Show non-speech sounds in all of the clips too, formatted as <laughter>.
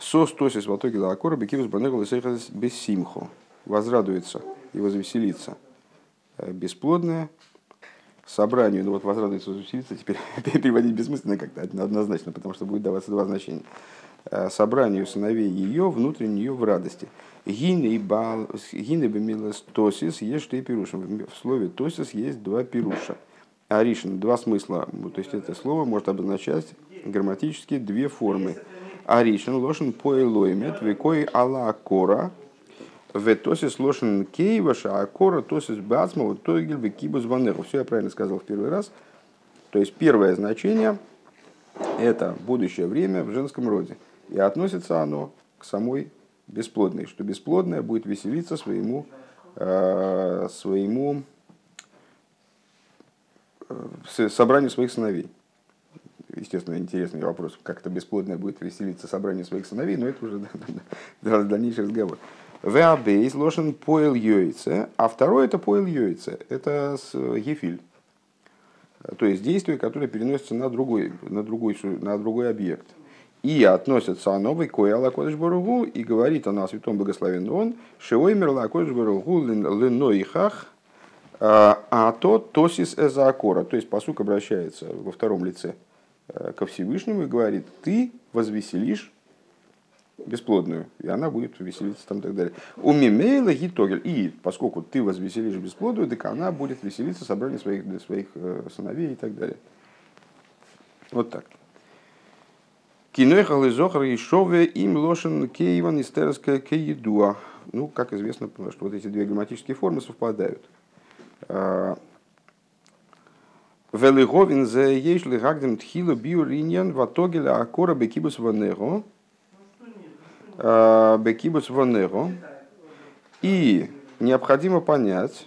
Сос тосис в итоге лакора и сейхас без симху. Возрадуется и возвеселится бесплодное собранию, ну вот возрадуется, возвеселится, теперь <laughs> переводить бессмысленно как-то однозначно, потому что будет даваться два значения. Собранию сыновей ее, внутренне ее в радости. Гины бемилас тосис есть что и пируша. В слове тосис есть два пируша. Аришин, два смысла. То есть это слово может обозначать грамматически две формы. Аришин, лошен поэлоймет, векой ала кора, ветосис лошен кейваша, а кора тосис бацмова, тогель векибус ванеру. Все я правильно сказал в первый раз. То есть первое значение – это будущее время в женском роде. И относится оно к самой бесплодной, что бесплодная будет веселиться своему, э, своему э, собранию своих сыновей. Естественно, интересный вопрос, как это бесплодное будет веселиться собрание своих сыновей, но это уже <laughs> дальнейший разговор. Веабейс лошен поэл йойце, а второе это поэл йойце, это с ефиль. То есть действие, которое переносится на другой, на другой, на другой объект. И относится оно в Икоя Лакодыш Баругу, и говорит она о святом благословен он, Шеоймер Лакодыш Баругу Леноихах, а то Тосис Эзаакора. То есть посук обращается во втором лице Э, ко Всевышнему и говорит, ты возвеселишь бесплодную, и она будет веселиться там и так далее. У Мимейла Гитогель. И поскольку ты возвеселишь бесплодную, так она будет веселиться собрание своих, для своих э, сыновей и так далее. Вот так. Кинойхал и Зохар и Шове им лошен Киеван истерская Киедуа. Ну, как известно, что вот эти две грамматические формы совпадают. А, Велиговин за ешли гагдем тхилу биуриньян ватогеля акора бекибус ванего. А, бекибус ванего. И необходимо понять,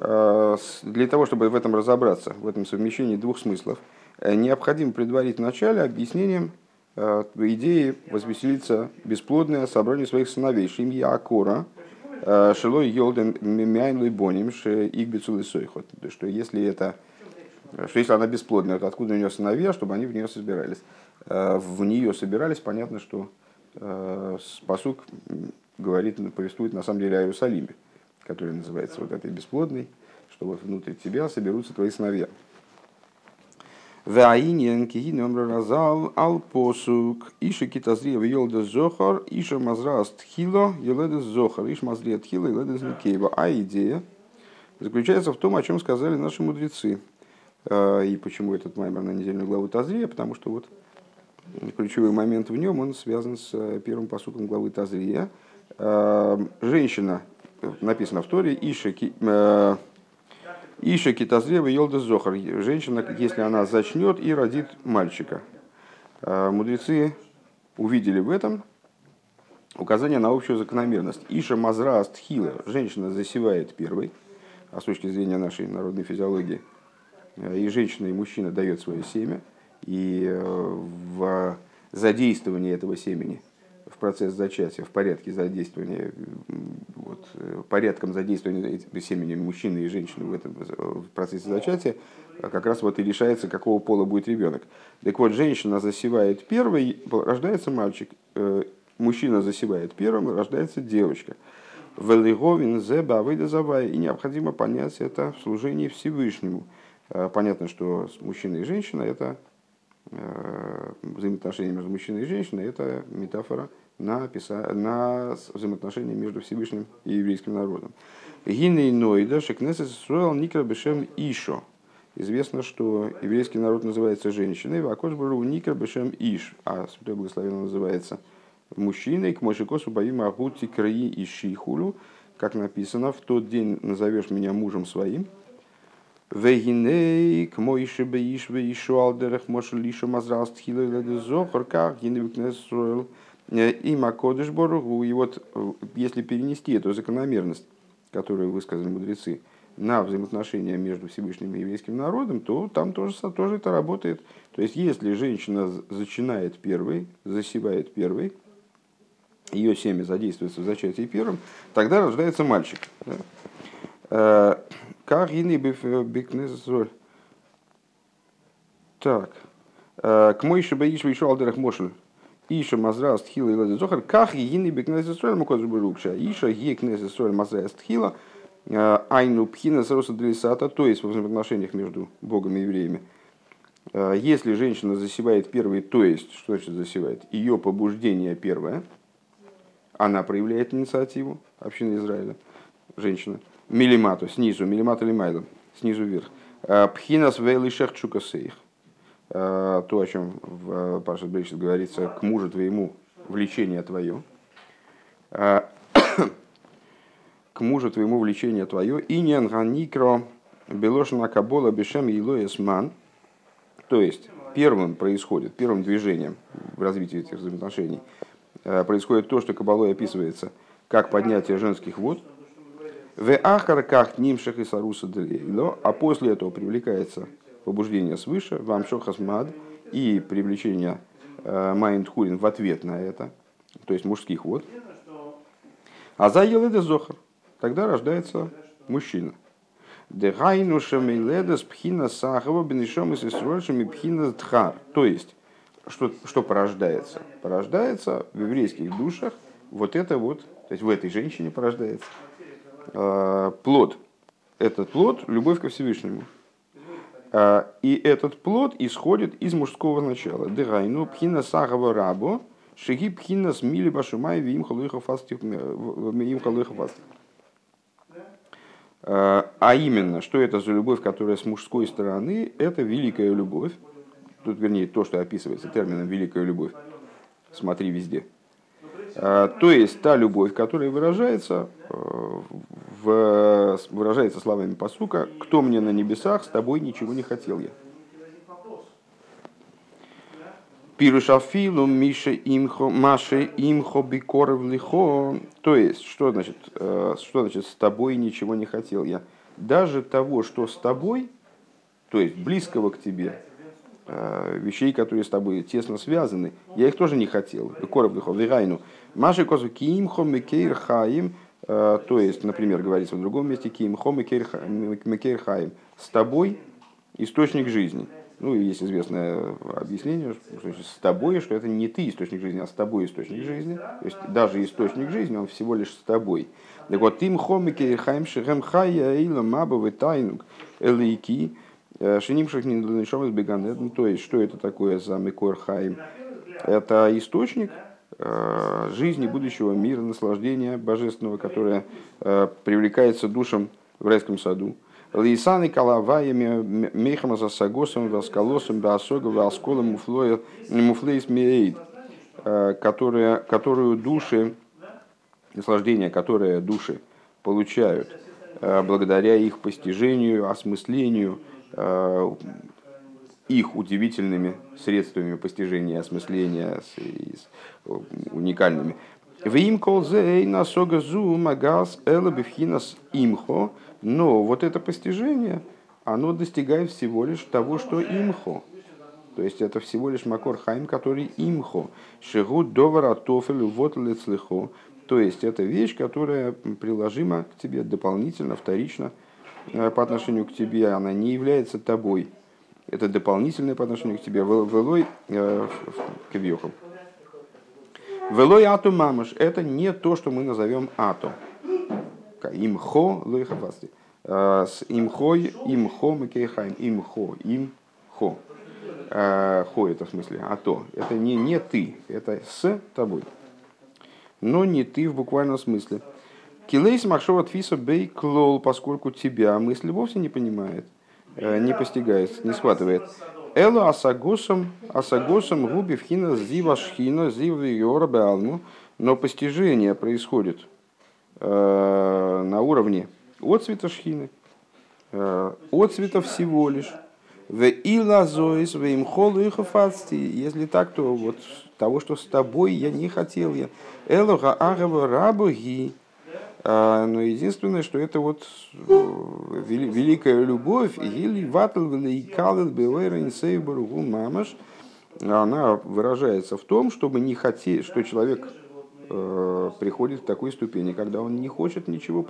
а, для того, чтобы в этом разобраться, в этом совмещении двух смыслов, э, необходимо предварить в начале объяснением а, идеи возвеселиться бесплодное собрание своих сыновей. Шимья Акора, Шилой Йолден Мимяйн Боним, Игбицу Лисойхот. Что если это что если она бесплодная, то откуда у нее сыновья, чтобы они в нее собирались. Э, в нее собирались, понятно, что э, посук говорит, повествует на самом деле о Иерусалиме, который называется вот этой бесплодной, что вот внутри тебя соберутся твои сыновья. Ваинен кихин разал ал посук иша китазрия вьелда зохар иша мазраст хило еледа зохар иш мазрият хило еледа зникеева. А идея заключается в том, о чем сказали наши мудрецы – и почему этот маймер на недельную главу Тазрия? Потому что вот ключевой момент в нем, он связан с э, первым посуком главы Тазрия. Э, женщина, написано в Торе, Иша, Иша Китазрева Йолда Зохар. Женщина, если она зачнет и родит мальчика. Мудрецы увидели в этом указание на общую закономерность. Иша Мазра Астхила. Женщина засевает первой, а с точки зрения нашей народной физиологии – Э, и женщина, и мужчина дает свое семя, и э, в задействовании этого семени в процесс зачатия, в порядке задействования, вот, э, порядком задействования семени мужчины и женщины в этом в процессе зачатия, как раз вот и решается, какого пола будет ребенок. Так вот, женщина засевает первой, рождается мальчик, мужчина засевает первым, рождается девочка. Велиговин зеба и необходимо понять это в служении Всевышнему – Э, понятно, что мужчина и женщина – это э, взаимоотношения между мужчиной и женщиной – это метафора на, писа... на взаимоотношения между Всевышним и еврейским народом. Гиней Нойда Шекнесет Суэл Никра Бешем Ишо. Известно, что еврейский народ называется женщиной, а Кошбару Никра Бешем Иш, а Святой Благословен называется мужчиной, к Мошикосу Баим Агути Краи и Шихулю, как написано, в тот день назовешь меня мужем своим, Вегиней, к Моише Беиш, Веишу Алдерах, Моше Лишу Мазраст Хилы Зохар, как Гиневикнесруэл, и Макодыш Боргу. И вот если перенести эту закономерность, которую высказали мудрецы, на взаимоотношения между Всевышним и еврейским народом, то там тоже, тоже это работает. То есть, если женщина зачинает первой, засевает первой, ее семя задействуется в зачатии первым, тогда рождается мальчик. Да? Как гины бикнезоль. Так. К мой шибаиш еще алдерах мошель. Иша Мазра Стхила и Леда Зохар, как егины бекнес Исроэль Мукоз Барукша, Иша Исроэль Мазра Стхила, Айну Пхина Сароса Дрисата, то есть в взаимоотношениях между Богом и евреями. Если женщина засевает первый, то есть, что значит засевает? Ее побуждение первое, она проявляет инициативу общины Израиля, женщина. Милимату, снизу, милимату или майлом, снизу вверх. Пхинас вейлишех чукасейх. То, о чем в Паша Брейшит говорится, к мужу твоему влечение твое. <coughs> К мужу твоему влечение твое. И никро белошина кабола бешем илоесман. То есть, первым происходит, первым движением в развитии этих взаимоотношений происходит то, что Кабалой описывается как поднятие женских вод – в ахарках нимшах и саруса длейло, а после этого привлекается побуждение свыше, вам шохасмад и привлечение э, майндхурин в ответ на это, то есть мужских вод. А за еледе зохар, тогда рождается мужчина. Пхина сахава бенешом и пхина тхар. То есть, что, что порождается? Порождается в еврейских душах вот это вот, то есть в этой женщине порождается – плод. Этот плод – любовь ко Всевышнему. Э, и этот плод исходит из мужского начала. Дырайну пхина сагава рабо, шиги пхина смили башумай вим халуиха фасти. Э, а именно, что это за любовь, которая с мужской стороны, это великая любовь. Тут, вернее, то, что описывается термином «великая любовь». Смотри везде – то есть та любовь, которая выражается, э, в, выражается словами посука, кто мне на небесах, с тобой ничего не хотел я. Пирушафилу Миша имхо Маше имхо бикоров лихо. То есть, что значит, э, что значит с тобой ничего не хотел я? Даже того, что с тобой, то есть близкого к тебе, Э, вещей, которые с тобой тесно связаны. Я их тоже не хотел. Короб вегайну. Маши козу киимхо мекейр хаим. Э, то есть, например, говорится в другом месте киимхо мекейр хаим. С тобой источник жизни. Ну, есть известное объяснение, что с тобой, что это не ты источник жизни, а с тобой источник жизни. То есть даже источник жизни, он всего лишь с тобой. Так вот, тим хомике хайм шехем хая эйла маба тайнук элейки Э, Шинимших Ниншом из Беганет, то есть, что это такое за Микор Хаим? Это источник жизни будущего мира, наслаждения божественного, которое э, привлекается душам в райском саду. Лисаны калаваями мехама за сагосом, васкалосом, басога, васколом, муфлеис миэйд, которую души, наслаждение, которое души получают благодаря их постижению, осмыслению, Э, их удивительными средствами постижения, осмысления, с, с, уникальными. Магас элабифхинас имхо. Но вот это постижение, оно достигает всего лишь того, что имхо. То есть это всего лишь макор хайм, который имхо. Шигу довара тофель вот лицлихо. То есть это вещь, которая приложима к тебе дополнительно, вторично – Э, по отношению к тебе, она не является тобой. Это дополнительное по отношению к тебе. Велой э, кавьехом. Велой ату мамаш. Это не то, что мы назовем ату. Имхо лойхавасти. Э, с имхой, имхо макейхайм. Имхо, имхо. Хо это в смысле а то. Это не, не ты, это с тобой. Но не ты в буквальном смысле. Килейс Махшова Тфиса Бей Клол, поскольку тебя мысль вовсе не понимает, э, не постигает, не схватывает. Эло асагосом, асагосом губи вхина зива шхина зива йора беалму, но постижение происходит э, на уровне от цвета шхины, э, от цвета всего лишь. В илазоис в имхолу Если так, то вот того, что с тобой я не хотел я. Элога агава рабуги. А, но единственное, что это вот э, великая любовь, мамаш, она выражается в том, чтобы не хотеть, что человек э, приходит к такой ступени, когда он не хочет ничего,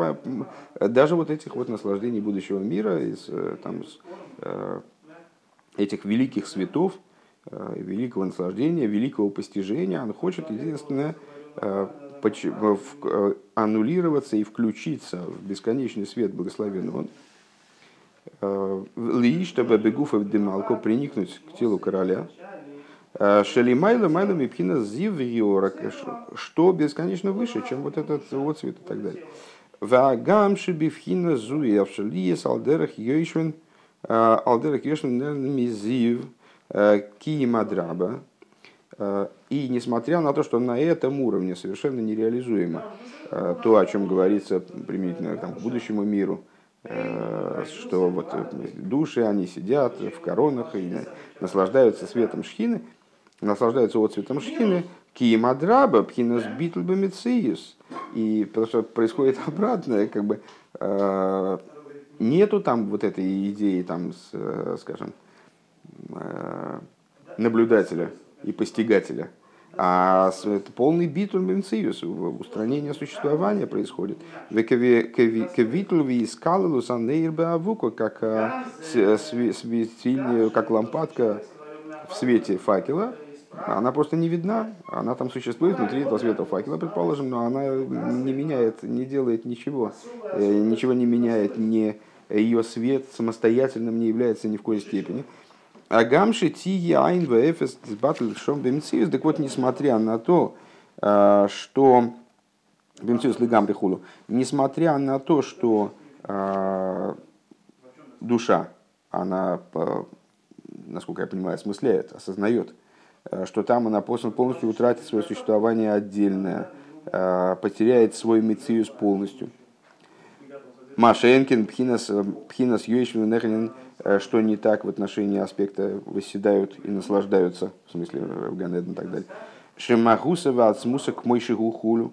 даже вот этих вот наслаждений будущего мира, из, э, там, этих великих светов, великого наслаждения, великого постижения. Он хочет, единственное, аннулироваться и включиться в бесконечный свет благословенного. Ли, чтобы бегуфов демалко приникнуть к телу короля. Шелимайла майла мипхина зив что бесконечно выше, чем вот этот отцвет и так далее. Вагам шибивхина зуи авшалия салдерах йойшвен алдерах йойшвен мизив киимадраба. И несмотря на то, что на этом уровне совершенно нереализуемо то, о чем говорится применительно там, к будущему миру, что вот души, они сидят в коронах и наслаждаются светом шхины, наслаждаются отцветом шхины, киемадраба, пхинас битлбамициус. И потому что происходит обратное, как бы э, нету там вот этой идеи, там, э, скажем, э, наблюдателя и постигателя. А это полный битуль бенциус, устранение существования происходит. Кевитлви искалилу саннейрбе авуко, как, как лампадка в свете факела, она просто не видна, она там существует внутри этого света факела, предположим, но она не меняет, не делает ничего, э, ничего не меняет, не ее свет самостоятельным не является ни в коей степени. А гамши ти айн вэфэс батл шом бемциус, так вот, несмотря на то, э, что бемциус лигам хулу, несмотря на то, что э, душа, она, насколько я понимаю, осмысляет, осознает, Э, что там она полностью утратит свое существование отдельное, э, потеряет свой мециус полностью. Машенкин, Пхинас, э, Пхинас Юишвин что не так в отношении аспекта восседают и наслаждаются, в смысле в Ганеден и так далее. Шемахусова от смуса к мойшигу хулю,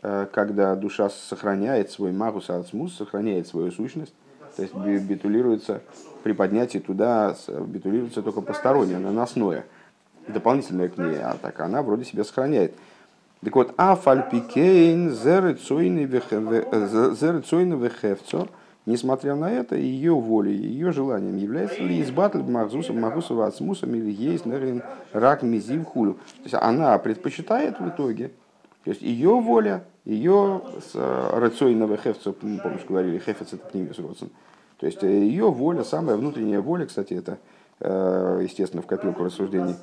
когда душа сохраняет свой магус от смус, сохраняет свою сущность, то есть битулируется при поднятии туда, битулируется только постороннее, наносное дополнительная к ней, а так она вроде себя сохраняет. Так вот, а фальпикейн зерецойны вехевцо, несмотря на это, ее волей, ее желанием является ли избатль Махзуса, Махусова Ацмусом или есть нерин рак мизив хулю. То есть она предпочитает в итоге, то есть ее воля, ее рацойного хефца, помнишь, говорили, хефец это пнимис родсон. То есть ее воля, самая внутренняя воля, кстати, это Э, естественно, в копилку рассуждений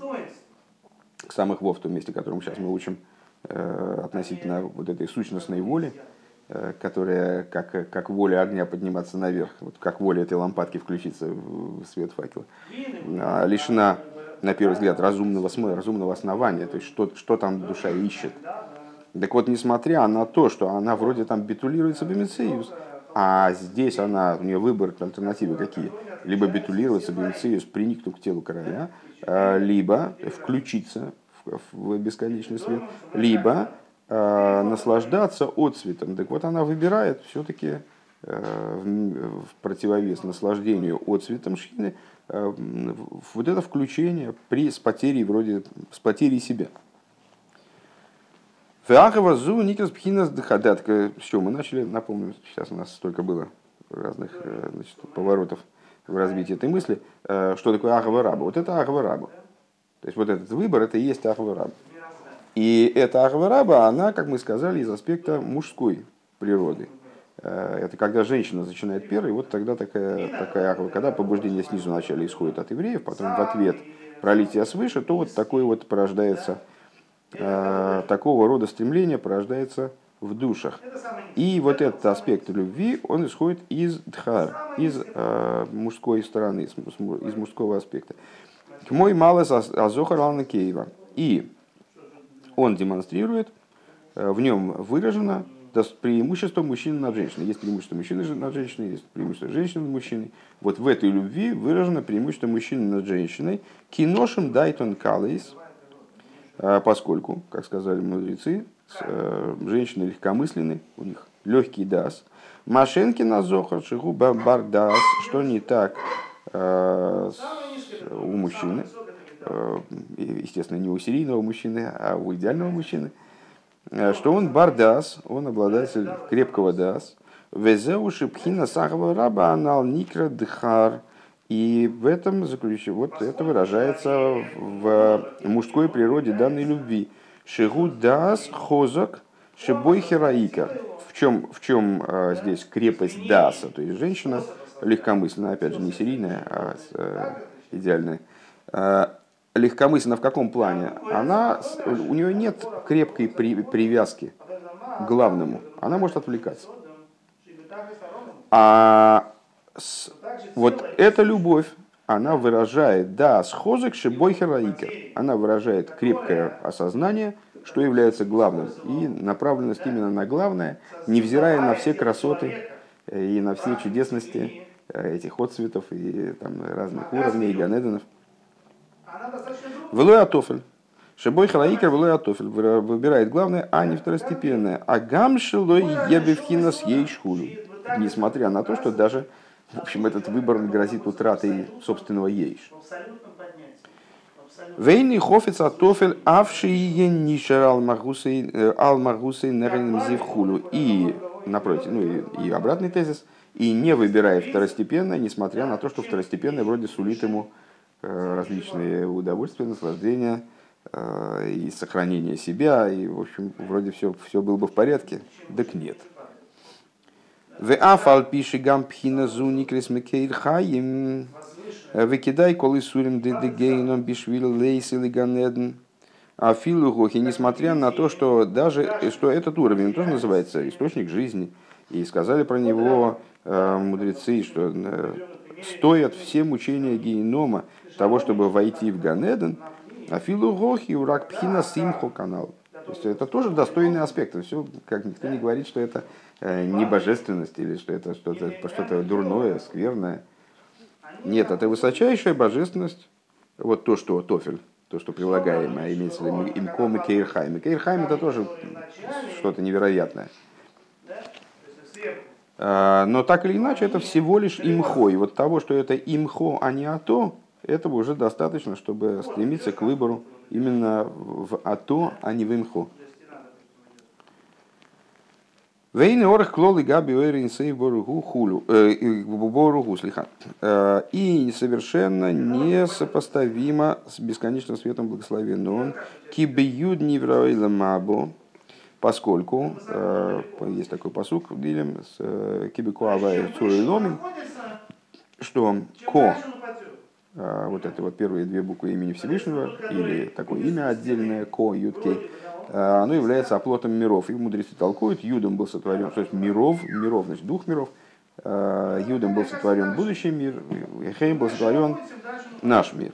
к самых вов, в том месте, которым сейчас мы учим, э, относительно вот этой сущностной воли, э, которая как, как воля огня подниматься наверх, вот как воля этой лампадки включиться в свет факела, а, лишена, на первый взгляд, разумного смысла, разумного основания, то есть что, что там душа ищет. Так вот, несмотря на то, что она вроде там битулируется бемициус, а здесь она, у нее выбор, альтернативы какие – либо битулироваться, бенциус, приникнуть к телу короля, а, либо включиться в бесконечный свет, либо а, наслаждаться отцветом. Так вот, она выбирает все-таки а, в противовес наслаждению отцветом шхины вот это включение при, с потерей вроде с потерей себя. Феахова зу никас пхинас дхадат. С чего мы начали? Напомню, сейчас у нас столько было разных э, значит, поворотов в развитии этой мысли, э, что такое Ахава Раба. Вот это Ахава Раба. То есть вот этот выбор, это и есть Ахава Раба. И эта Ахава Раба, она, как мы сказали, из аспекта мужской природы. Э, это когда женщина начинает первой, вот тогда такая, такая ахва, когда побуждение снизу вначале исходит от евреев, потом в ответ пролитие свыше, то вот такое вот порождается, э, такого рода стремление порождается в душах. И вот этот аспект любви, он исходит из дхар, из э, мужской стороны, из, из мужского аспекта. К мой малый азохар кейва. И он демонстрирует, э, в нем выражено преимущество мужчины над женщиной. Есть преимущество мужчины над женщиной, есть преимущество женщины над мужчиной. Вот в этой любви выражено преимущество мужчины над женщиной. Киношем дайтон калейс, э, поскольку, как сказали мудрецы, Э, женщины легкомысленны, у них легкий дас. Машенки на зохар, шигу бардас, что не так у мужчины, естественно, не у серийного мужчины, а у идеального мужчины, что он бардас, он обладатель крепкого дас, везеуши пхина сахава раба анал никра дхар, И в этом заключение, вот это выражается в мужской природе данной любви. Шигу дас хозак шибой хероика. В чем, в чем а, здесь крепость даса? То есть женщина легкомысленная, опять же, не серийная, а, идеальная. Легкомысленна в каком плане? Она, у нее нет крепкой при, привязки к главному. Она может отвлекаться. А с, вот эта любовь, она выражает, да, схозок шибой хероикер. Она выражает крепкое осознание, что является главным. И направленность именно на главное, невзирая на все красоты э, и на все чудесности э, этих отцветов и там, разных уровней, ганеденов. Велой атофель. Шибой халаикер велой атофель. Выбирает главное, а не второстепенное. А гамшилой ебевхинас ей шхулю. Несмотря на то, что даже в общем, этот выбор грозит утратой собственного ейш. Вейни хофица тофель авшие нишер алмагусей э, неренем зивхулу. И, напротив, ну и, и обратный тезис, и не выбирая второстепенное, несмотря на то, что второстепенное вроде сулит ему различные удовольствия, наслаждения э, и сохранение себя, и, в общем, вроде все, все было бы в порядке. Так нет. В афал пиши гам пхина зу никрес мекейр хаим. Выкидай колы сурим дедегейном бишвил лейс или ганеден. А филугохи, несмотря на то, что даже что этот уровень тоже называется источник жизни, и сказали про него э, мудрецы, что э, стоят все мучения генома того, чтобы войти в Ганеден, а филугохи урак пхина симхо канал. То есть это тоже достойный аспект. Все, как никто не говорит, что это Э, не божественность или что это что-то что дурное, скверное. Нет, это высочайшая божественность. Вот то, что тофель, то, что прилагаемое, имеется в виду имком и кейрхайм. И кейрхайм это тоже что-то невероятное. А, но так или иначе, это всего лишь имхо. И вот того, что это имхо, а не ато, этого уже достаточно, чтобы стремиться к выбору именно в ато, а не в имхо. Вейны орах клолы габи ойрин сей боругу хулю, э, боругу слиха. Э, и совершенно несопоставимо с бесконечным светом благословенным. Кибиюд невраила мабо, поскольку э, есть такой посук в Дилем с кибикуавай цуриломин, что ко, вот это вот первые две буквы имени Всевышнего, или такое имя отдельное, ко, юткей, Э, оно является оплотом миров. И мудрецы толкуют, Юдом был сотворен, то есть миров, миров, значит, двух миров. Э, Юдом был сотворен будущий мир, Хейм был сотворен наш мир.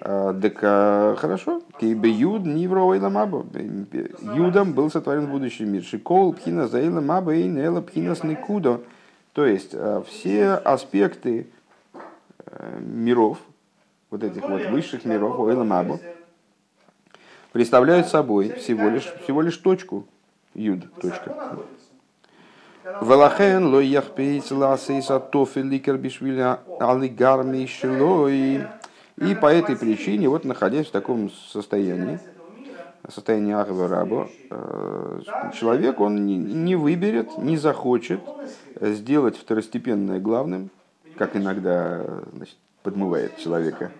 Так хорошо, Кейбе Юд Нивро Маба. Юдом был сотворен будущий мир. Шикол Пхина Заила Маба и Нела Пхинас Никудо. То есть все аспекты миров, вот этих вот высших миров, Ойла Мабу, представляют собой всего лишь, всего лишь точку, юд, точка. Велахен ло яхпейц ласейса тофеликер бишвиля алигарми шилой. И по этой причине, вот находясь в таком состоянии, состоянии Ахва Раба, э, человек он не выберет, не захочет сделать второстепенное главным, как иногда значит, подмывает человека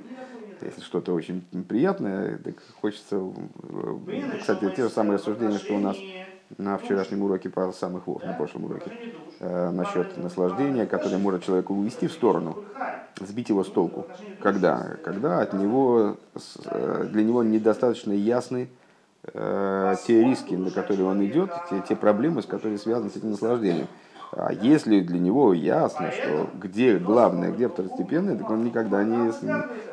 если что-то очень приятное, так хочется... Э, кстати, те же самые рассуждения, что у нас на вчерашнем уроке по самых вов, на прошлом уроке, э, насчет наслаждения, которое может человека увести в сторону, сбить его с толку. Когда? Когда от него, э, для него недостаточно ясны те риски, на которые он идет, те, те проблемы, с которыми связаны с этим наслаждением. А если для него ясно, что где главное, где второстепенное, так он никогда не,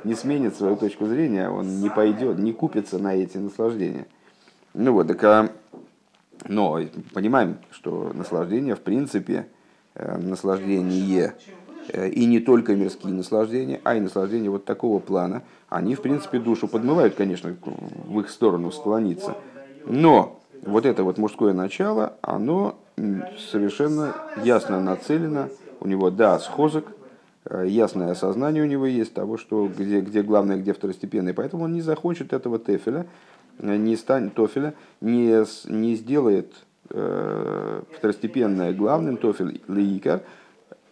не сменит свою точку зрения, он не пойдет, не купится на эти наслаждения. Ну вот, так, а, но понимаем, что наслаждение, в принципе, э, наслаждение э, и не только мирские наслаждения, а и наслаждения вот такого плана, они, в принципе, душу подмывают, конечно, в их сторону склониться. Но вот это вот мужское начало, оно совершенно ясно нацелено, у него, да, схозок, э, ясное осознание у него есть того, что где, где главное, где второстепенное. Поэтому он не захочет этого тефеля, э, не станет тофеля, не, не сделает э, второстепенное главным тофель лейкар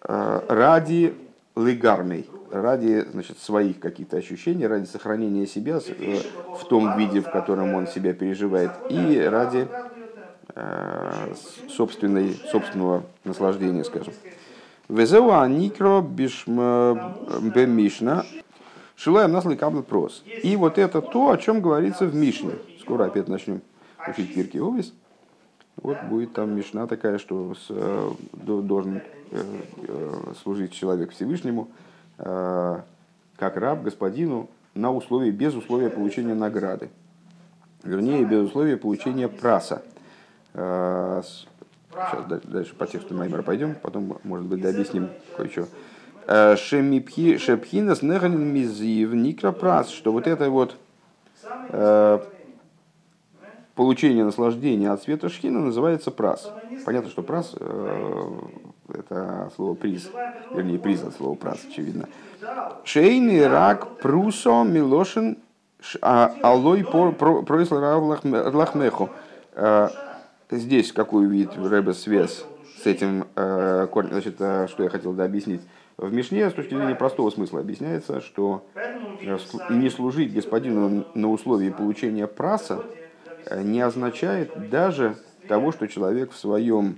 э, ради лигармей, ради значит, своих каких-то ощущений, ради сохранения себя э, в том виде, в котором он себя переживает, и ради собственной, собственного наслаждения, скажем. Везеуа никро бемишна шилаем наслы кабл прос. И вот это то, о чем говорится в Мишне. Скоро опять начнем учить Кирки Овес. Вот будет там Мишна такая, что с, э, должен э, э, служить человек Всевышнему, как раб господину, на условии, без условия получения награды. Вернее, без условия получения праса. Сейчас дальше по тексту Маймера пойдем, потом, может быть, дообъясним кое-что. Шепхинас неханин мизив никропрас, что вот это вот получение наслаждения от света шхина называется прас. Понятно, что прас э, это слово приз, вернее приз от слова прас, очевидно. Шейный рак прусо милошин а, алой происл лахмеху. Э, здесь какую вид рэбе связь с этим э, корнем, значит, э, что я хотел да, объяснить. В Мишне с точки зрения простого смысла объясняется, что не служить господину на условии получения праса Э, не означает даже того, что человек в своем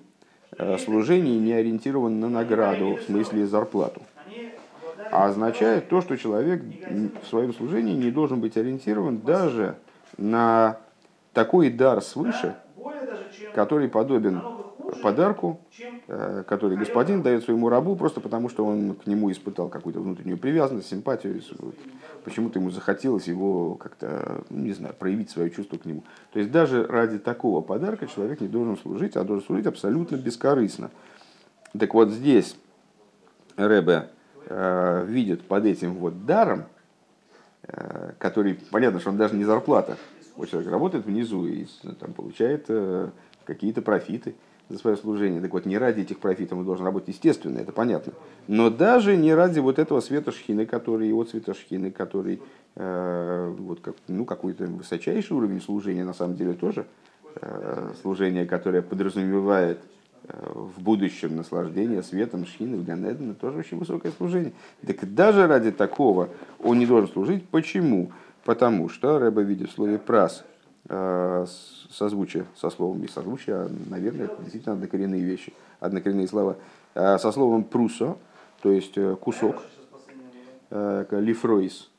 э, служении не ориентирован на награду, в смысле зарплату. А означает то, что человек в своем служении не должен быть ориентирован даже на такой дар свыше, который подобен подарку, э, который господин дает своему рабу, просто потому что он к нему испытал какую-то внутреннюю привязанность, симпатию, почему-то ему захотелось его как-то, не знаю, проявить свое чувство к нему. То есть даже ради такого подарка человек не должен служить, а должен служить абсолютно бескорыстно. Так вот здесь Рэбе э, видит под этим вот даром, э, который, понятно, что он даже не зарплата, вот человек работает внизу и там, получает э, какие-то профиты – за свое служение. Так вот, не ради этих профитов он должен работать, естественно, это понятно. Но даже не ради вот этого света шхины, который, его цвета шхины, который э, вот как, ну, какой-то высочайший уровень служения, на самом деле тоже э, служение, которое подразумевает э, в будущем наслаждение светом шхины в Ганедене, тоже очень высокое служение. Так даже ради такого он не должен служить. Почему? Потому что Рэба видит в слове «прас» созвучие со словом и созвучие, а, наверное, действительно однокоренные вещи, однокоренные слова. Э, со словом прусо, то есть э, кусок, лифройс,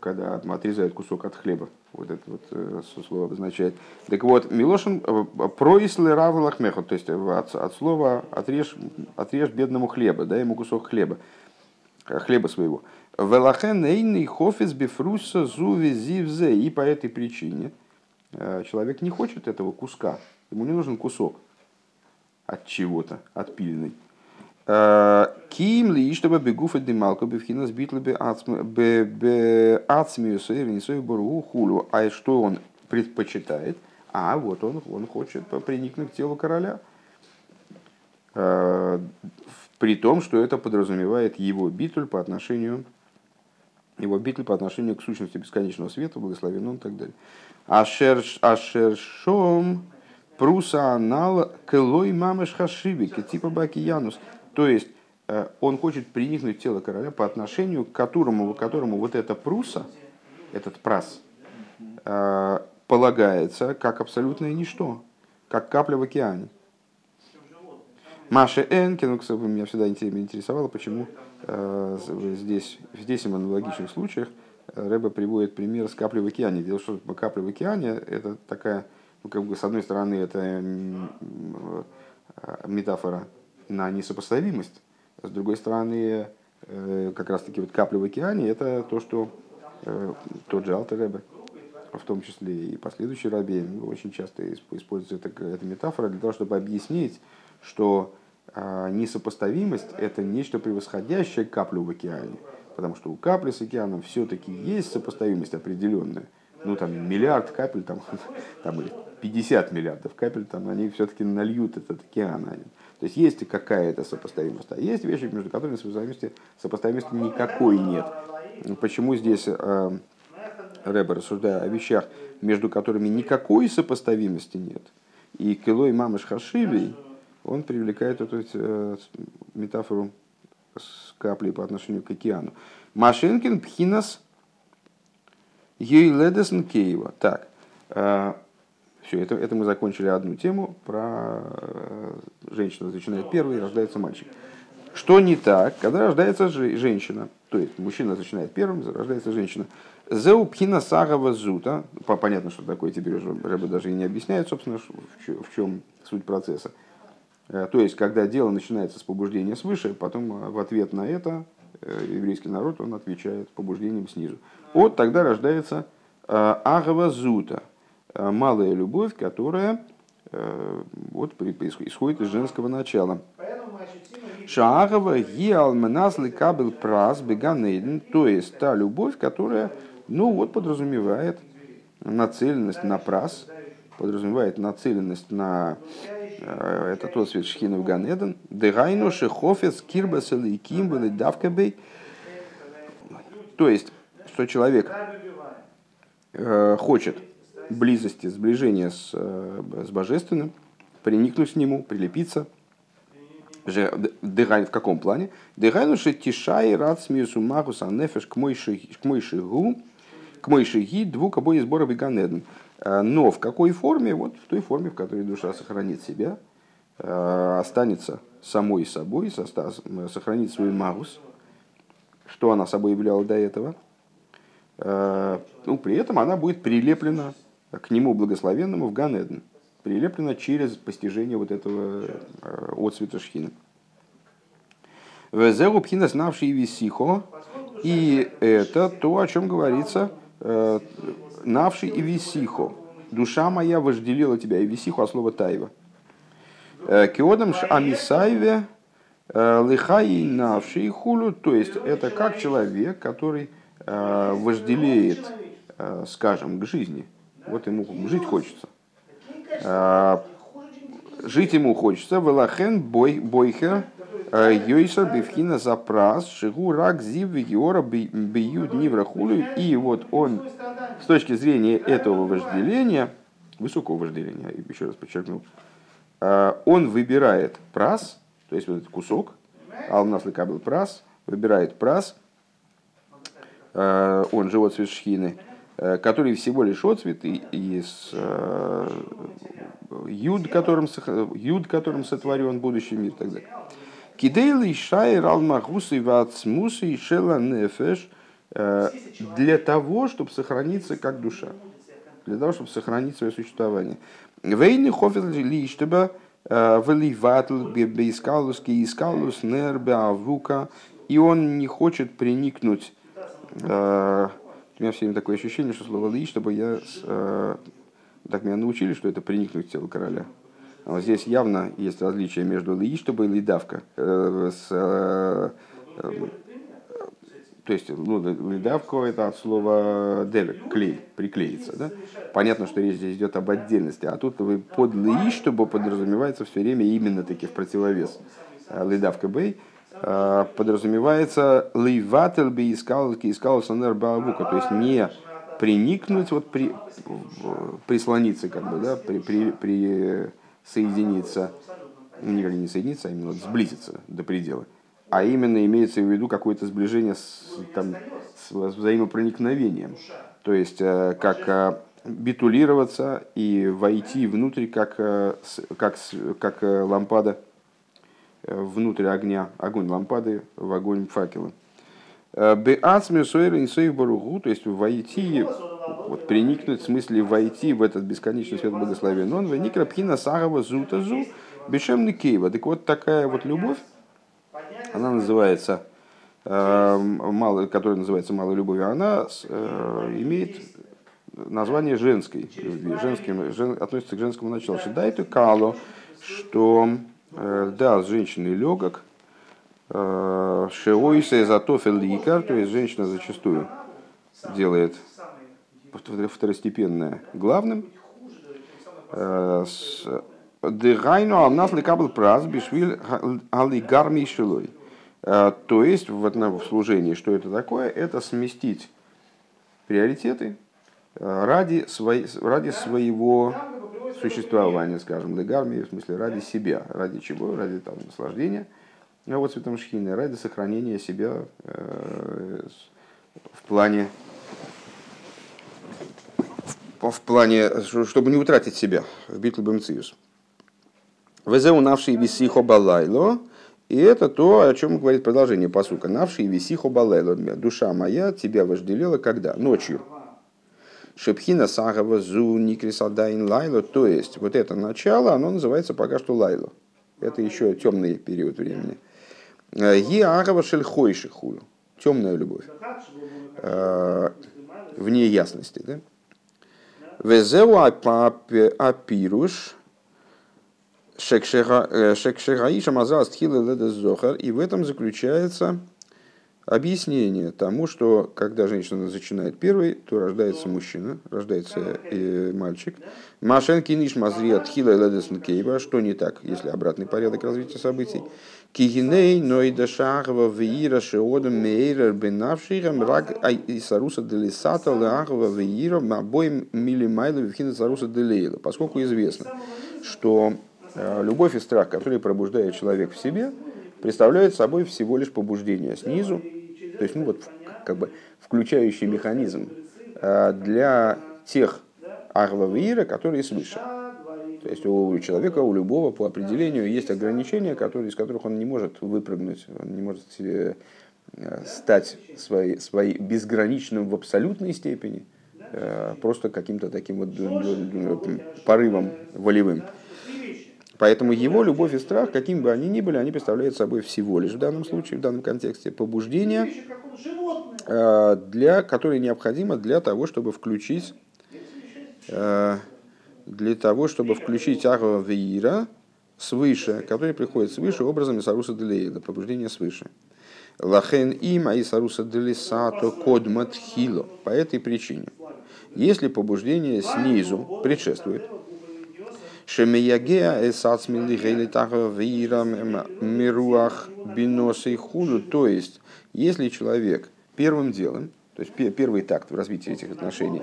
когда отрезают кусок от хлеба. Вот это вот слово обозначает. Так вот, Милошин проислы равлахмеху, то есть от, от слова отрежь, отрежь бедному хлеба, дай ему кусок хлеба, хлеба своего. Велахен эйный хофис бифруса зуви зивзе. И по этой причине – Э, человек не хочет этого куска, ему не нужен кусок от чего-то, отпиленный. Э, Ким ли, чтобы бегуфа демалка бифхина сбитла бы ацмиуса и бору хулю. А что он предпочитает? А вот он, он хочет приникнуть к телу короля. Э, при том, что это подразумевает его битуль по отношению его битуль по отношению к сущности бесконечного света, благословен он и так далее. Ашершом пруса анал кэлой мамыш хашибик, типа бакиянус. То есть э, он хочет приникнуть тело короля по отношению к которому, которому вот эта пруса, этот прас, э, полагается как абсолютное ничто, как капля в океане. Маша Энкин, ну, меня всегда интересовало, почему э, здесь, здесь в аналогичных случаях Рэба приводит пример с каплей в океане. Дело в том, что капля в океане это такая, ну, как бы, с одной стороны, это э, метафора на несопоставимость, с другой стороны, э, как раз таки вот капля в океане это то, что э, тот же Алтер Рэбе, в том числе и последующий Раби, очень часто используется эта, эта метафора для того, чтобы объяснить, что несопоставимость – это нечто превосходящее каплю в океане – потому что у капли с океаном все-таки есть сопоставимость определенная. Ну, там, миллиард капель, там, <laughs> там или 50 миллиардов капель, там, они все-таки нальют этот океан. То есть, есть какая-то сопоставимость. А есть вещи, между которыми сопоставимости, сопоставимости никакой нет. Почему здесь э, Рэбер, рассуждая о вещах, между которыми никакой сопоставимости нет, и Килой Мамыш Хашивей, он привлекает эту э, метафору с каплей по отношению к океану. Машинкин пхинас Юйледесен Кейва. Так, э, все, это, это мы закончили одну тему про э, женщину начинает первой, рождается мальчик. Что не так, когда рождается женщина, то есть мужчина начинает первым, рождается женщина. Зеупхина сагава зута, понятно, что такое теперь уже даже и не объясняет, собственно, в чем суть процесса. Э, то есть, когда дело начинается с побуждения свыше, потом в ответ на это еврейский народ, он отвечает побуждением снизу. Вот тогда рождается э, агава зута, э, малая любовь, которая э, вот, исходит из женского начала. Шаагава ги алманасли кабел прас беганейден, то есть та любовь, которая, ну вот, подразумевает нацеленность на прас, подразумевает нацеленность на это тот свет шхина в дегайну шехофец кирбас или кимбел давкабей, то есть что человек э, хочет близости, сближения с, э, с божественным, приникнуть к нему, прилепиться. Дыгай в каком плане? Дыгайну тишай рад смиусу магус анефеш к мойшигу, к мойшиги двух обои сбора беганеден. Э, но в какой форме? Вот в той форме, в которой душа сохранит себя, останется самой собой, сохранит свой магус, что она собой являла до этого, Э, ну, при этом она будет прилеплена к нему благословенному в Ганеден, прилеплена через постижение вот этого э, отцвета шхина. Везеру пхина знавший висихо, и это то, о чем говорится, э, навший и висихо. Душа моя вожделила тебя, и висихо, а слово тайва. Киодам амисайве лихай навший хулю, то есть это как человек, который Э, вожделеет, э, скажем, к жизни. Вот ему жить хочется. Э, жить ему хочется. Велахен бой, бойхер йойсер бифхина запрас шигу рак зив вигиора бию днивра хулю. И вот он с точки зрения этого вожделения, высокого вожделения, еще раз подчеркну, он выбирает прас, то есть вот этот кусок, а нас был прас, выбирает прас – Э, он же отцвет шхины, э, который всего лишь отцвет из э, юд, которым, юд, которым сотворен будущий мир и так далее. Кидейлы шайр алмахусы вацмусы и шела нефеш для того, чтобы сохраниться как душа, для того, чтобы сохранить свое существование. Вейны хофер ли, чтобы выливатл бейскалус искалус нербе авука, и он не хочет приникнуть Э, у меня все время такое ощущение, что слово «ли», чтобы я... Э, так меня научили, что это приникнуть к телу короля. А вот здесь явно есть различие между «ли», чтобы «ли» давка. Э, с, то есть, ну, лидавка это от слова девик, клей, приклеиться. Да? Понятно, что речь здесь идет об отдельности, а тут вы под ли, чтобы подразумевается все время именно таки в противовес лидавка бей, Э, подразумевается лейватель би искал искал сонер баавука, то есть не приникнуть, вот при, прислониться, как бы, да, при, при, при соединиться, никак не соединиться, а именно вот сблизиться до предела. А именно имеется в виду какое-то сближение с, там, с взаимопроникновением. То есть, э, как э, битулироваться и войти внутрь, как, как, как лампада Э, внутрь огня, огонь лампады, в огонь факела. Э, сойра и баругу, то есть войти, вот, приникнуть, в смысле войти в этот бесконечный свет благословен. Он веникра пхина сагава зутазу бешем кейва. Так вот такая вот любовь, она называется, э, мало, которая называется малой любовью, она э, имеет название женской женским, жен, относится к женскому началу. Шедайту кало, что Э, да, с женщиной легок. Шеойса затофел ликар, то есть женщина зачастую делает второстепенное главным. Дегайну алмнас лекабл праз бишвиль алигарми шилой. То есть в, в служении, что это такое? Это сместить приоритеты ради, своей, ради своего существования, скажем, легарми, в смысле ради себя. Ради чего? Ради там, наслаждения. А вот цветом шхины ради сохранения себя э, в плане в плане, чтобы не утратить себя в битве Бемциус. Везеу навший висихо балайло, и это то, о чем говорит продолжение посука. Навший висихо балайло, душа моя тебя вожделела когда? Ночью. Шепхина сагава зу никрисадайн лайло, то есть вот это начало, оно называется пока что лайло. Это еще темный период времени. Е агава шельхойши хую, темная любовь. Э, вне ясности, да? Везеу апируш шекшегаиша мазал стхила леда зохар. И в этом заключается объяснение тому, что когда женщина начинает первой, то рождается мужчина, рождается э, мальчик. Машен киниш мазрия тхила ледесн кейва, что не так, если обратный порядок развития событий. Кигиней нойда шахва виира шеодом мейрер бенавширам рак и саруса делисата лахва виира обоим милимайла вихина саруса делейла. Поскольку известно, что э, любовь и страх, которые пробуждает человек в себе, представляют собой всего лишь побуждение снизу, то есть ну вот как бы включающий механизм э, для тех арвавира, которые свыше. То есть у человека, у любого по определению есть ограничения, которые, из которых он не может выпрыгнуть, он не может э, стать своей, своей безграничным в абсолютной степени, э, просто каким-то таким вот порывом волевым. Поэтому его любовь и страх, каким бы они ни были, они представляют собой всего лишь в данном случае, в данном контексте, побуждение, э, для, которое необходимо для того, чтобы включить э, для того, чтобы включить Ахва Веира свыше, который приходит свыше образом Исаруса Делеида, побуждение свыше. Лахен им, а Исаруса Делисато Кодмат Хило. По этой причине. Если побуждение снизу предшествует, Шемиягеа гейлитаха вира мируах биносы худу. То есть, если человек первым делом, то есть первый такт в развитии этих отношений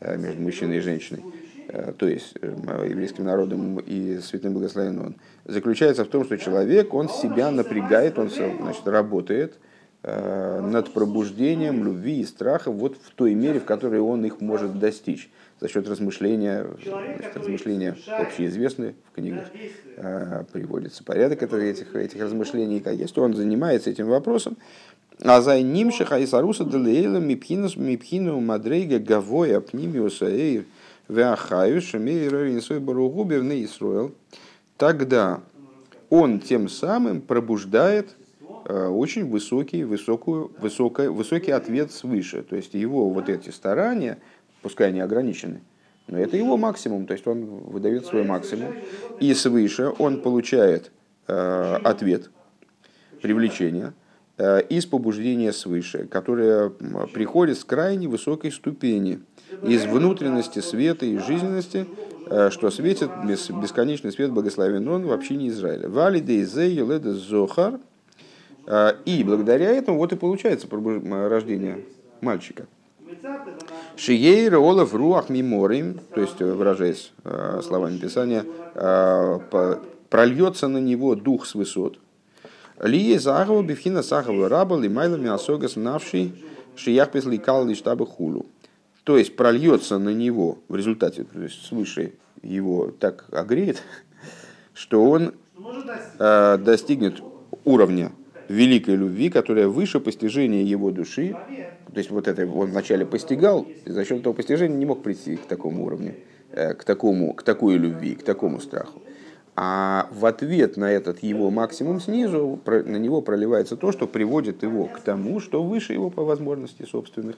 э, между мужчиной и женщиной, э, то есть э, еврейским народом и святым благословен он, заключается в том, что человек, он себя напрягает, он значит, работает над пробуждением любви и страха вот в той мере, в которой он их может достичь за счет размышления, значит, размышления общеизвестны в книгах, э, приводится порядок этих, этих размышлений, если он занимается этим вопросом, а за ним шахайсаруса делейла мипхинус мипхину мадрейга гавоя пнимиуса эйр веахаю шамейра ринсой баругубевны Исруэл, тогда он тем самым пробуждает э, очень высокий, высокую, высокий, высокий ответ свыше. То есть его вот эти старания – пускай они ограничены, но это его максимум, то есть он выдает свой максимум. И свыше он получает э, ответ, привлечение э, из побуждения свыше, которое приходит с крайне высокой ступени, из внутренности света и жизненности, э, что светит бес, бесконечный свет благословен он в общине Израиля. Валиде зохар. Э, и благодаря этому вот и получается рождение мальчика. Шиейра Олаф Руах Миморим, то есть, э, выражаясь э, словами Писания, э, прольется на него дух с высот. Лие Захова Бифхина Сахова Раба Лимайлами Асогас Навший Шиях Песли Калли Штаба Хулу. То есть прольется на него в результате, то есть свыше его так огреет, <laughs> что он достигнет уровня великой любви, которая выше постижения его души. То есть вот это он вначале постигал, и за счет этого постижения не мог прийти к такому уровню, э, к, такому, к такой любви, к такому страху. А в ответ на этот его максимум снизу, на него проливается то, что приводит его к тому, что выше его по возможности собственных.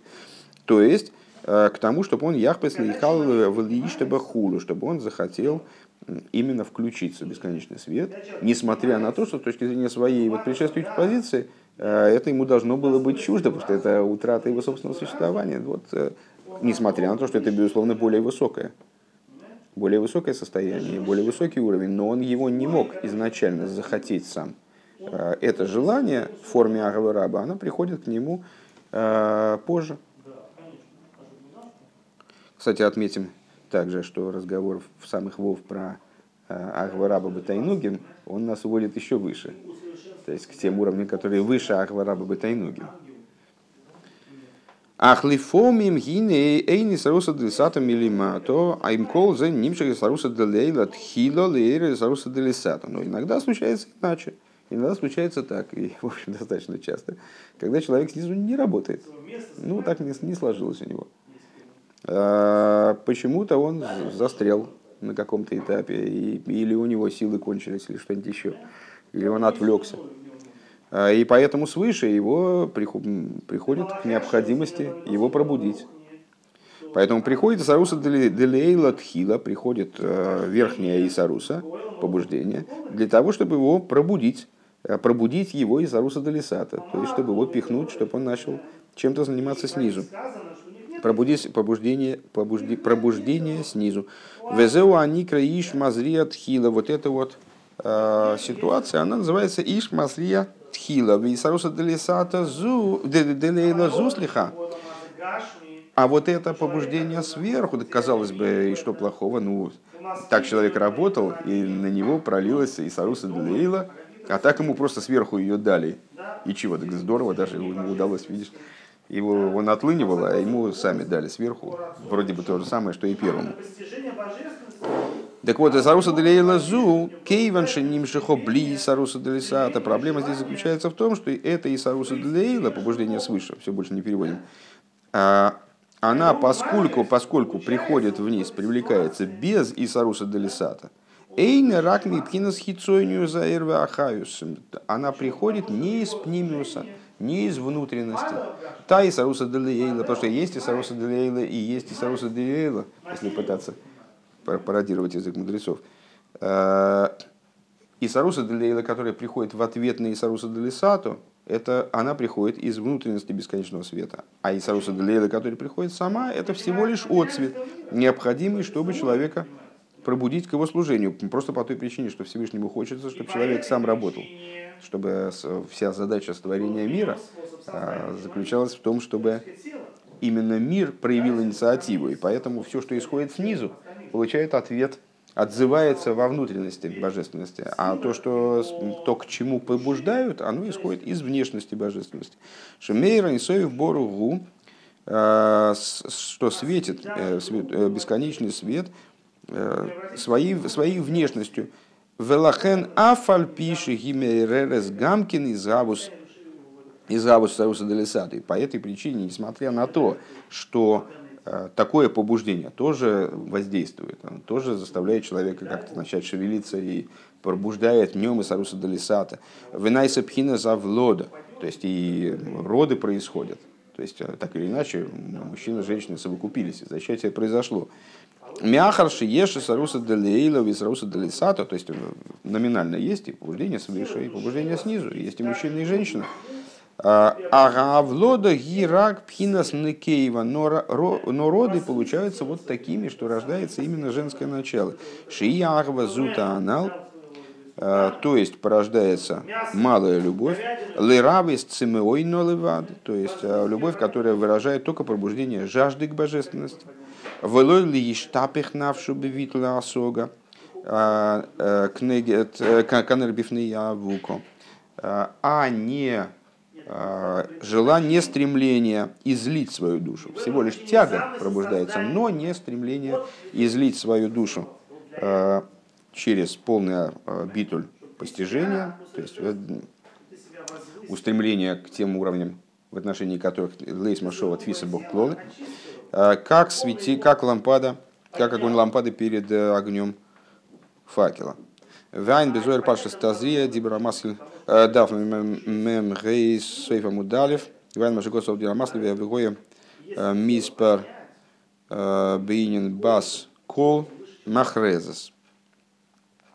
То есть э, к тому, чтобы он яхпес лихал в хулу, чтобы он захотел именно включиться в бесконечный свет, несмотря на то, что с точки зрения своей вот предшествующей позиции э, это ему должно было быть чуждо, потому что это утрата его собственного существования. Вот, э, несмотря на то, что это, безусловно, более высокое. Более высокое состояние, более высокий уровень, но он его не мог изначально захотеть сам. Э, это желание в форме Агавы Раба, оно приходит к нему позже. Кстати, отметим, также, что разговор в самых вов про э, Ахвараба Батайнугин, он нас уводит еще выше. то есть к тем уровням, которые выше Ахвараба Бетайнугим. Ахлифомим гине эйни саруса делисата милимато, а им кол за нимшага саруса делейла тхило лейре саруса делисата. Но иногда случается иначе. Иногда случается так, и, в общем, <laughs> достаточно часто, когда человек снизу не работает. Ну, так не, не сложилось у него. А, почему-то он застрял на каком-то этапе, и, или у него силы кончились, или что-нибудь еще, или он отвлекся. А, и поэтому свыше его приходит к необходимости его пробудить. Поэтому приходит Исаруса Делейла Тхила, приходит э, верхняя Исаруса, побуждение, для того, чтобы его пробудить, э, пробудить его Исаруса Делисата, то есть чтобы его пихнуть, чтобы он начал чем-то заниматься снизу. Пробудить, побуждение, побужди, пробуждение снизу. Везеу аникра иш мазрия тхила. Вот эта вот э, ситуация, она называется иш мазрия тхила. Висаруса делисата зу, делейла зуслиха. А вот это побуждение сверху, казалось бы, и что плохого, ну, так человек работал, и на него пролилась и Саруса Делейла, а так ему просто сверху ее дали. И чего, так здорово, даже ему удалось, видишь, его он отлынивал, а ему сами дали сверху, вроде бы то же самое, что и первому. Так вот, Саруса Делейла Зу, Кейванши Нимшихо Бли Саруса Делисата. Проблема здесь заключается в том, что это и Саруса Делейла, побуждение свыше, все больше не переводим, а она, поскольку, поскольку приходит вниз, привлекается без Исаруса Делисата, Эйна ракми пхинас хицойню за ахаюс. Она приходит не из пнимиуса, не из внутренности. Та Исаруса Делиейла, потому что есть Исаруса Делиейла и есть Исаруса Делиейла, если пытаться пародировать язык мудрецов. Э, Исаруса Делиейла, которая приходит в ответ на Исаруса Делисату, это она приходит из внутренности бесконечного света. А Исаруса Делейла, который приходит сама, это всего лишь отцвет, необходимый, чтобы человека пробудить к его служению. Просто по той причине, что Всевышнему хочется, чтобы человек сам работал. Чтобы вся задача створения мира а, заключалась в том, чтобы именно мир проявил инициативу. И поэтому все, что исходит снизу, получает ответ отзывается во внутренности божественности, а то, что, то, к чему побуждают, оно исходит из внешности божественности. Шемейра Исоев Бору Гу, э, что светит э, э, бесконечный свет своей, своей внешностью. Велахен афаль пиши гимеререс гамкин из гавус из гавус саруса делисаты. По этой причине, несмотря на то, что Э, такое побуждение тоже воздействует, оно тоже заставляет человека как-то начать шевелиться и пробуждает нем и саруса далисата. Винайса пхина завлода, то есть и роды происходят. То есть, э, так или иначе, мужчина и женщина совокупились, и зачатие произошло. Мяхарши еши саруса делейла саруса делисата, то есть э, номинально есть и побуждение свыше, и побуждение снизу, есть и мужчина, и женщина. Агавлода гирак пхинас некеева, но роды получаются вот такими, что рождается именно женское начало. Шиягва зута анал, а, то есть порождается малая любовь, леравис цимеой нолевад, то есть а, любовь, которая выражает только пробуждение жажды к божественности. Велой ли иштапих навшу бевитла осога, а, э, э, вуко, а не Э, желание, стремление излить свою душу. Всего лишь тяга пробуждается, но не стремление излить свою душу э, через полный э, битуль постижения, то есть устремление к тем уровням, в отношении которых Лейс Машова Твиса Бог как, свети, как лампада, как огонь лампады перед огнем факела. Вайн безуэр паша стазия дибрамасль Дав мем гейс сейфа мудалев. Вайн машикосов дирамаслев я вегоя миспер бейнин бас кол махрезес.